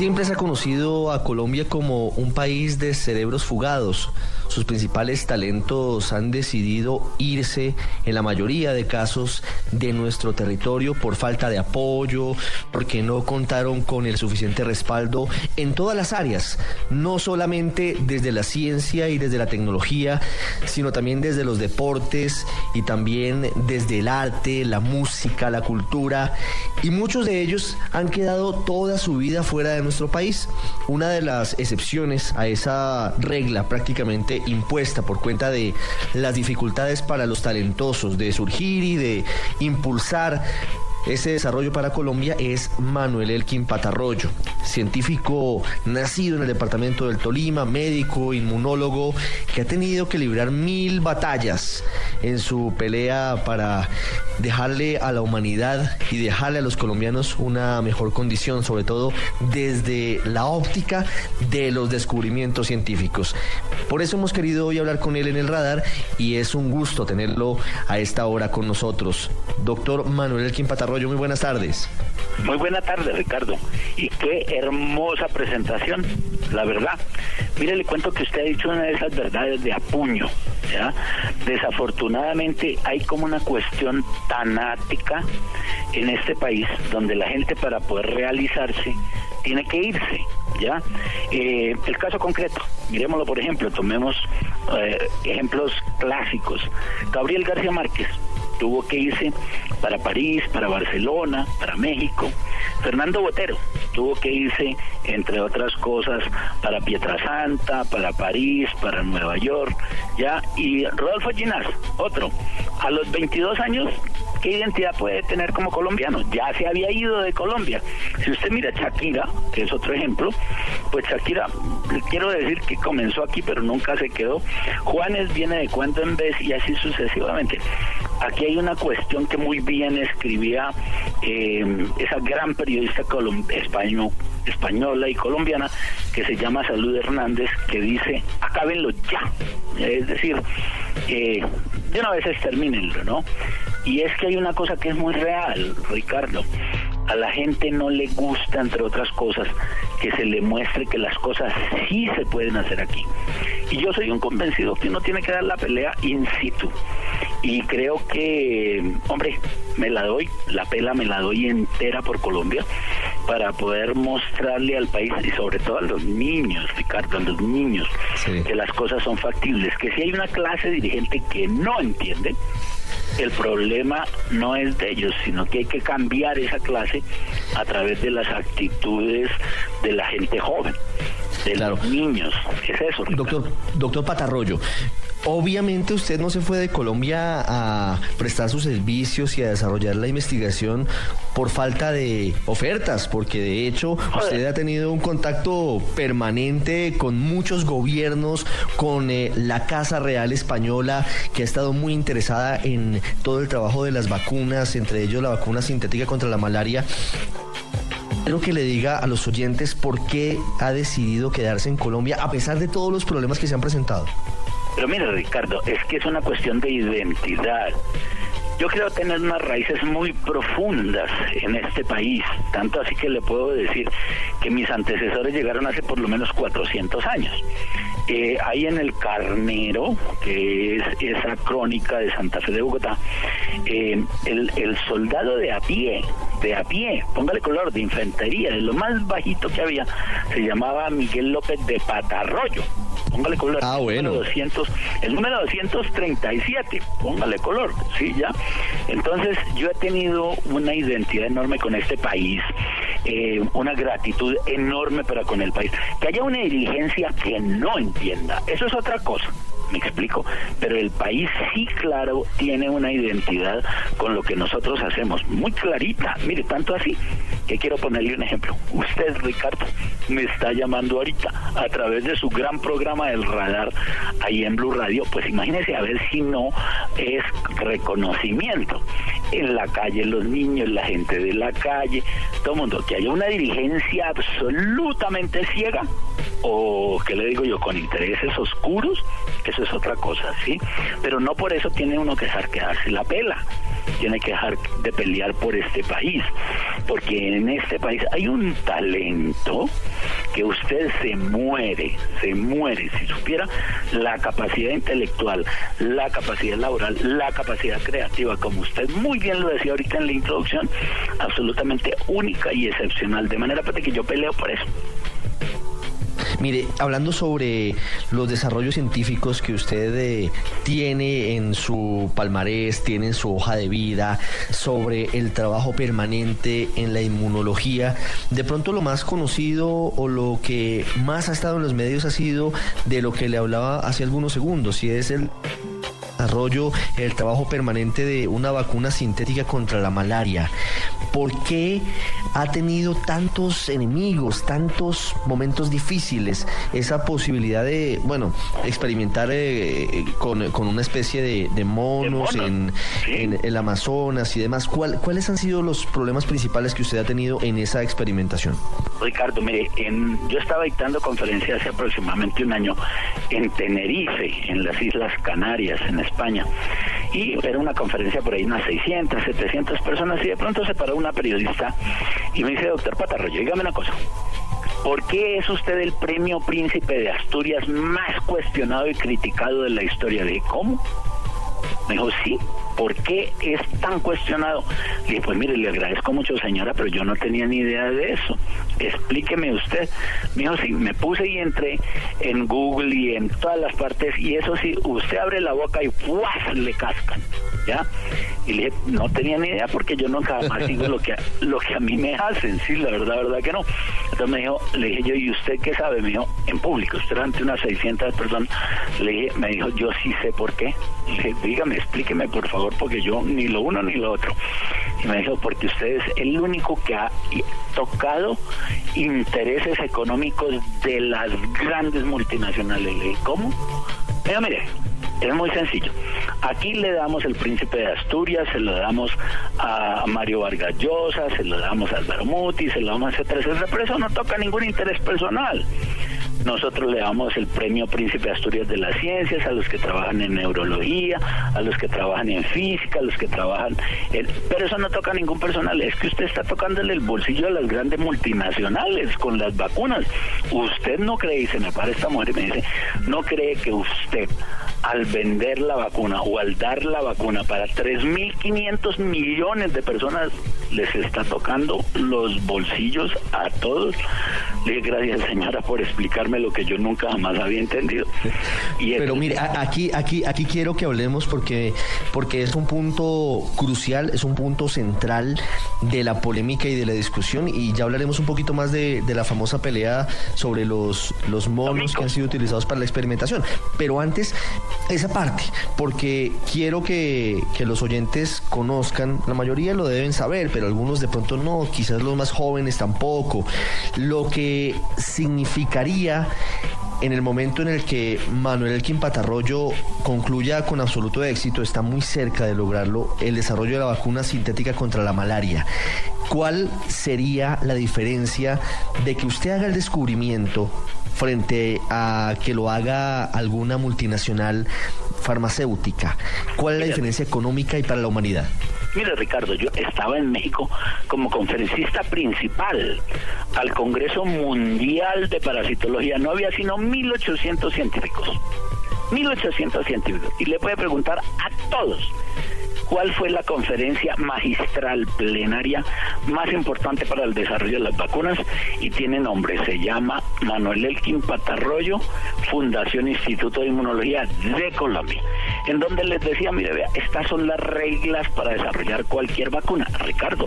Siempre se ha conocido a Colombia como un país de cerebros fugados. Sus principales talentos han decidido irse en la mayoría de casos de nuestro territorio por falta de apoyo, porque no contaron con el suficiente respaldo en todas las áreas, no solamente desde la ciencia y desde la tecnología, sino también desde los deportes y también desde el arte, la música, la cultura, y muchos de ellos han quedado toda su vida fuera de nuestro país. Una de las excepciones a esa regla prácticamente impuesta por cuenta de las dificultades para los talentosos de surgir y de impulsar ese desarrollo para Colombia es Manuel Elkin Patarroyo, científico nacido en el departamento del Tolima, médico, inmunólogo, que ha tenido que librar mil batallas en su pelea para dejarle a la humanidad y dejarle a los colombianos una mejor condición, sobre todo desde la óptica de los descubrimientos científicos. Por eso hemos querido hoy hablar con él en el radar y es un gusto tenerlo a esta hora con nosotros. Doctor Manuel Elkin Patarroyo, muy buenas tardes. Muy buena tarde, Ricardo. Y qué hermosa presentación, la verdad. Mire, le cuento que usted ha dicho una de esas verdades de apuño. ¿ya? Desafortunadamente hay como una cuestión tanática en este país donde la gente para poder realizarse tiene que irse. ¿ya? Eh, el caso concreto, miremoslo por ejemplo, tomemos eh, ejemplos clásicos. Gabriel García Márquez tuvo que irse para París, para Barcelona, para México. Fernando Botero tuvo que irse, entre otras cosas, para Pietrasanta, para París, para Nueva York, ya. Y Rodolfo Ginás, otro, a los 22 años ¿qué identidad puede tener como colombiano? Ya se había ido de Colombia. Si usted mira Shakira, que es otro ejemplo, pues Shakira, quiero decir que comenzó aquí, pero nunca se quedó. Juanes viene de cuando en vez y así sucesivamente. Aquí hay una cuestión que muy bien escribía eh, esa gran periodista español, española y colombiana que se llama Salud Hernández, que dice, acábenlo ya. Es decir, eh, de una vez extermínenlo, ¿no? Y es que hay una cosa que es muy real, Ricardo. A la gente no le gusta, entre otras cosas, que se le muestre que las cosas sí se pueden hacer aquí. Y yo soy un convencido que uno tiene que dar la pelea in situ. Y creo que, hombre, me la doy, la pela me la doy entera por Colombia para poder mostrarle al país y sobre todo a los niños, Ricardo, a los niños, que las cosas son factibles, que si hay una clase dirigente que no entiende, el problema no es de ellos, sino que hay que cambiar esa clase a través de las actitudes de la gente joven, de los niños. Es eso. Doctor, doctor Patarroyo, Obviamente usted no se fue de Colombia a prestar sus servicios y a desarrollar la investigación por falta de ofertas, porque de hecho usted ha tenido un contacto permanente con muchos gobiernos, con eh, la Casa Real Española, que ha estado muy interesada en todo el trabajo de las vacunas, entre ellos la vacuna sintética contra la malaria. Quiero que le diga a los oyentes por qué ha decidido quedarse en Colombia a pesar de todos los problemas que se han presentado. Pero mira, Ricardo, es que es una cuestión de identidad. Yo creo tener unas raíces muy profundas en este país, tanto así que le puedo decir que mis antecesores llegaron hace por lo menos 400 años. Eh, ahí en el Carnero, que es esa crónica de Santa Fe de Bogotá, eh, el, el, soldado de a pie, de a pie, póngale color, de infantería, de lo más bajito que había, se llamaba Miguel López de Patarroyo póngale color. Ah, bueno. El número, 200, el número 237, póngale color, sí, ya. Entonces, yo he tenido una identidad enorme con este país, eh, una gratitud enorme para con el país. Que haya una dirigencia que no entienda, eso es otra cosa me explico, pero el país sí, claro, tiene una identidad con lo que nosotros hacemos, muy clarita, mire, tanto así, que quiero ponerle un ejemplo. Usted, Ricardo, me está llamando ahorita a través de su gran programa del radar ahí en Blue Radio, pues imagínese a ver si no es reconocimiento. En la calle, los niños, la gente de la calle, todo el mundo, que haya una dirigencia absolutamente ciega o, ¿qué le digo yo?, con intereses oscuros, eso es otra cosa, ¿sí? Pero no por eso tiene uno que dejar que darse la pela, tiene que dejar de pelear por este país, porque en este país hay un talento que usted se muere, se muere, si supiera la capacidad intelectual, la capacidad laboral, la capacidad creativa, como usted muy bien lo decía ahorita en la introducción, absolutamente única y excepcional, de manera que yo peleo por eso. Mire, hablando sobre los desarrollos científicos que usted eh, tiene en su palmarés, tiene en su hoja de vida, sobre el trabajo permanente en la inmunología, de pronto lo más conocido o lo que más ha estado en los medios ha sido de lo que le hablaba hace algunos segundos, y es el desarrollo, el trabajo permanente de una vacuna sintética contra la malaria. ¿Por qué ha tenido tantos enemigos, tantos momentos difíciles, esa posibilidad de, bueno, experimentar eh, con, una especie de, monos en, el Amazonas y demás? ¿Cuáles han sido los problemas principales que usted ha tenido en esa experimentación? Ricardo, mire, yo estaba dictando conferencias hace aproximadamente un año en Tenerife, en las Islas Canarias, en España. Y era una conferencia por ahí, unas 600, 700 personas, y de pronto se paró una periodista y me dice, doctor Patarroyo, dígame una cosa. ¿Por qué es usted el premio príncipe de Asturias más cuestionado y criticado de la historia? de ¿cómo? Me dijo, sí, ¿por qué es tan cuestionado? Le dije, pues mire, le agradezco mucho señora, pero yo no tenía ni idea de eso. Explíqueme usted. Me dijo, sí, me puse y entré en Google y en todas las partes y eso sí, usted abre la boca y ¡fuas! le cascan, ¿ya? Y le dije, no tenía ni idea porque yo nunca más digo lo que, lo que a mí me hacen, sí, la verdad, la verdad que no. Entonces me dijo, le dije yo, ¿y usted qué sabe? Me dijo, en público, usted ante unas 600 personas. Le dije, me dijo, yo sí sé por qué. Le dije, dígame, explíqueme por favor, porque yo ni lo uno ni lo otro. Y me dijo, porque usted es el único que ha tocado intereses económicos de las grandes multinacionales. Le dije, ¿cómo? Mira, mire, es muy sencillo. Aquí le damos el príncipe de Asturias, se lo damos a Mario Vargas Llosa, se lo damos a Álvaro Muti, se lo damos a etcétera, etcétera, pero eso no toca ningún interés personal. Nosotros le damos el premio Príncipe Asturias de las Ciencias a los que trabajan en neurología, a los que trabajan en física, a los que trabajan. Pero eso no toca ningún personal, es que usted está tocándole el bolsillo a las grandes multinacionales con las vacunas. Usted no cree, y se me para esta mujer me dice, no cree que usted al vender la vacuna o al dar la vacuna para 3.500 millones de personas les está tocando los bolsillos a todos. Le dije gracias señora por explicarme lo que yo nunca jamás había entendido. Y Pero mire, aquí, aquí, aquí quiero que hablemos porque, porque es un punto crucial, es un punto central de la polémica y de la discusión y ya hablaremos un poquito más de, de la famosa pelea sobre los, los monos que han sido utilizados para la experimentación. Pero antes, esa parte, porque quiero que, que los oyentes conozcan, la mayoría lo deben saber, pero algunos de pronto no, quizás los más jóvenes tampoco, lo que significaría en el momento en el que Manuel Elkin Patarroyo concluya con absoluto éxito, está muy cerca de lograrlo, el desarrollo de la vacuna sintética contra la malaria. ¿Cuál sería la diferencia de que usted haga el descubrimiento frente a que lo haga alguna multinacional farmacéutica? ¿Cuál es la diferencia económica y para la humanidad? Mire, Ricardo, yo estaba en México como conferencista principal al Congreso Mundial de Parasitología. No había sino 1.800 científicos. 1.800 científicos. Y le voy a preguntar a todos cuál fue la conferencia magistral plenaria más importante para el desarrollo de las vacunas y tiene nombre, se llama Manuel Elkin Patarroyo, Fundación Instituto de Inmunología de Colombia, en donde les decía, mire, vea, estas son las reglas para desarrollar cualquier vacuna. Ricardo,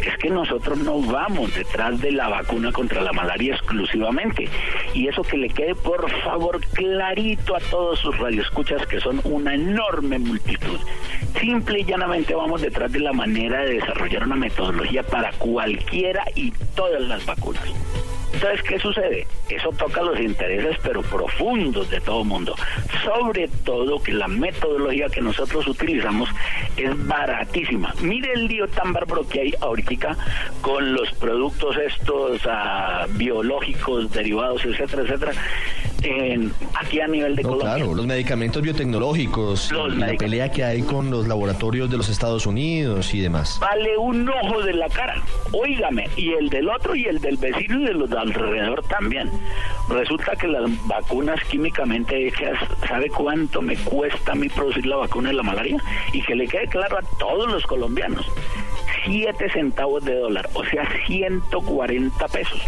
es que nosotros no vamos detrás de la vacuna contra la malaria exclusivamente. Y eso que le quede por favor clarito a todos sus radioescuchas que son una enorme multitud. Simple y llanamente vamos detrás de la manera de desarrollar una metodología para cualquiera y todas las vacunas. Entonces, ¿qué sucede? Eso toca los intereses, pero profundos de todo mundo. Sobre todo que la metodología que nosotros utilizamos es baratísima. Mire el lío tan bárbaro que hay ahorita con los productos estos ah, biológicos, derivados, etcétera, etcétera. Aquí a nivel de Colombia. Claro, los medicamentos biotecnológicos, la pelea que hay con los laboratorios de los Estados Unidos y demás. Vale un ojo de la cara, óigame, y el del otro y el del vecino y de los de alrededor también. Resulta que las vacunas químicamente hechas, ¿sabe cuánto me cuesta a mí producir la vacuna de la malaria? Y que le quede claro a todos los colombianos. 7 centavos de dólar, o sea, 140 pesos.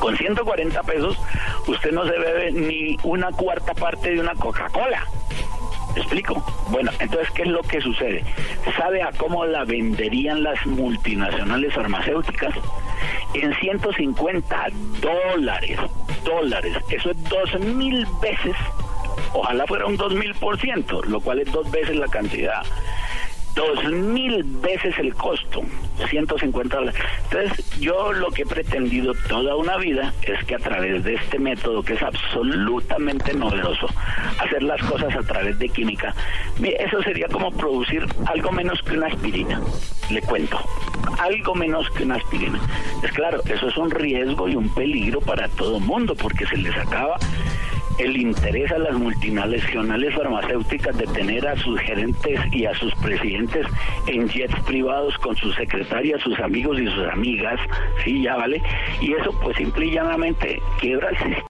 Con 140 pesos usted no se bebe ni una cuarta parte de una Coca-Cola. explico? Bueno, entonces, ¿qué es lo que sucede? ¿Sabe a cómo la venderían las multinacionales farmacéuticas? En 150 dólares, dólares. Eso es dos mil veces, ojalá fuera un dos mil por ciento, lo cual es dos veces la cantidad dos mil veces el costo, 150 dólares. Entonces, yo lo que he pretendido toda una vida es que a través de este método, que es absolutamente novedoso, hacer las cosas a través de química, eso sería como producir algo menos que una aspirina, le cuento, algo menos que una aspirina. Es claro, eso es un riesgo y un peligro para todo mundo, porque se les acaba el interés a las multinacionales farmacéuticas de tener a sus gerentes y a sus presidentes en jets privados con sus secretarias, sus amigos y sus amigas, sí, ya vale, y eso pues simple y llanamente quiebra el sistema.